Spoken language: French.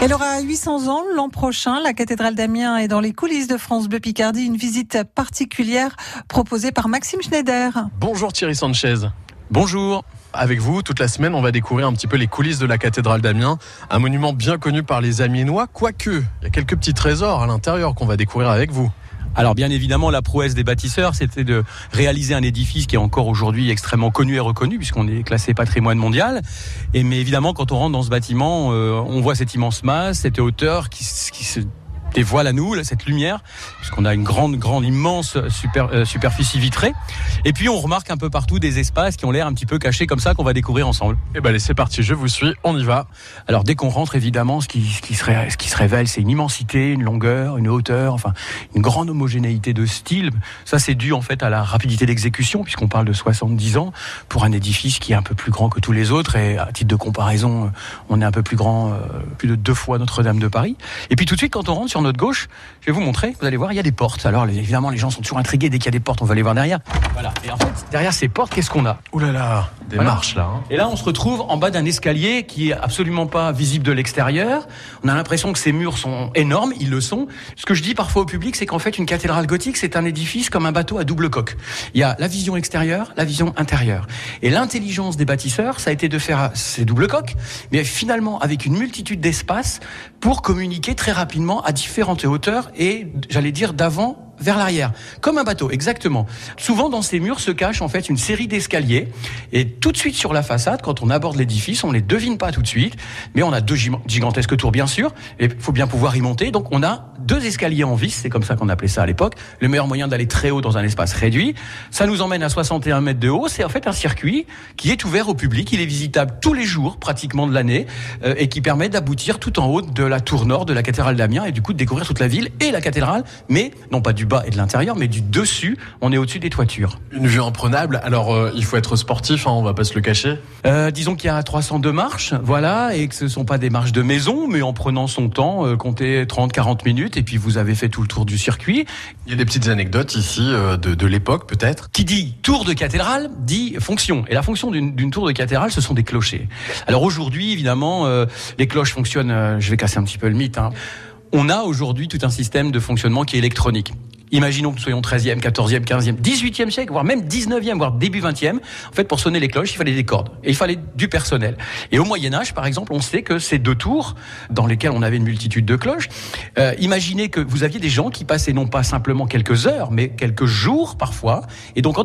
Elle aura 800 ans l'an prochain. La cathédrale d'Amiens est dans les coulisses de France Bleu Picardie. Une visite particulière proposée par Maxime Schneider. Bonjour Thierry Sanchez. Bonjour. Avec vous, toute la semaine, on va découvrir un petit peu les coulisses de la cathédrale d'Amiens, un monument bien connu par les Amiénois, quoique il y a quelques petits trésors à l'intérieur qu'on va découvrir avec vous. Alors bien évidemment, la prouesse des bâtisseurs, c'était de réaliser un édifice qui est encore aujourd'hui extrêmement connu et reconnu, puisqu'on est classé patrimoine mondial. Et mais évidemment, quand on rentre dans ce bâtiment, euh, on voit cette immense masse, cette hauteur qui, qui se dévoile à nous cette lumière, puisqu'on a une grande, grande, immense super, euh, superficie vitrée. Et puis on remarque un peu partout des espaces qui ont l'air un petit peu cachés comme ça qu'on va découvrir ensemble. Et eh ben allez, c'est parti, je vous suis, on y va. Alors dès qu'on rentre, évidemment, ce qui, ce qui, se, ce qui se révèle, c'est une immensité, une longueur, une hauteur, enfin une grande homogénéité de style. Ça, c'est dû en fait à la rapidité d'exécution, puisqu'on parle de 70 ans pour un édifice qui est un peu plus grand que tous les autres. Et à titre de comparaison, on est un peu plus grand, euh, plus de deux fois Notre-Dame de Paris. Et puis tout de suite, quand on rentre sur sur notre gauche, je vais vous montrer, vous allez voir, il y a des portes. Alors évidemment, les gens sont toujours intrigués dès qu'il y a des portes, on va aller voir derrière. Voilà. Et en fait, derrière ces portes, qu'est-ce qu'on a Ouh là là, des marches là. Hein. Et là, on se retrouve en bas d'un escalier qui est absolument pas visible de l'extérieur. On a l'impression que ces murs sont énormes, ils le sont. Ce que je dis parfois au public, c'est qu'en fait, une cathédrale gothique, c'est un édifice comme un bateau à double coque. Il y a la vision extérieure, la vision intérieure. Et l'intelligence des bâtisseurs, ça a été de faire ces doubles coques, mais finalement avec une multitude d'espaces pour communiquer très rapidement à différentes hauteurs et, j'allais dire, d'avant vers l'arrière, comme un bateau, exactement. Souvent, dans ces murs se cache en fait une série d'escaliers, et tout de suite sur la façade, quand on aborde l'édifice, on les devine pas tout de suite, mais on a deux gigantesques tours bien sûr, et il faut bien pouvoir y monter. Donc, on a deux escaliers en vis, c'est comme ça qu'on appelait ça à l'époque. Le meilleur moyen d'aller très haut dans un espace réduit, ça nous emmène à 61 mètres de haut. C'est en fait un circuit qui est ouvert au public, il est visitable tous les jours, pratiquement de l'année, euh, et qui permet d'aboutir tout en haut de la tour nord de la cathédrale d'Amiens, et du coup de découvrir toute la ville et la cathédrale, mais non pas du bas et de l'intérieur, mais du dessus, on est au-dessus des toitures. Une vue imprenable. Alors, euh, il faut être sportif, hein, on va pas se le cacher. Euh, disons qu'il y a 302 marches, voilà, et que ce sont pas des marches de maison, mais en prenant son temps, euh, comptez 30-40 minutes, et puis vous avez fait tout le tour du circuit. Il y a des petites anecdotes ici de, de l'époque, peut-être. Qui dit tour de cathédrale dit fonction, et la fonction d'une tour de cathédrale, ce sont des clochers. Alors aujourd'hui, évidemment, les cloches fonctionnent. je vais casser un petit peu le mythe. Hein. On a aujourd'hui tout un système de fonctionnement qui est électronique. Imaginons que nous soyons 13e, 14e, 15e, 18e siècle, voire même 19e, voire début 20e. En fait, pour sonner les cloches, il fallait des cordes et il fallait du personnel. Et au Moyen Âge, par exemple, on sait que ces deux tours, dans lesquelles on avait une multitude de cloches, euh, imaginez que vous aviez des gens qui passaient non pas simplement quelques heures, mais quelques jours parfois. Et donc,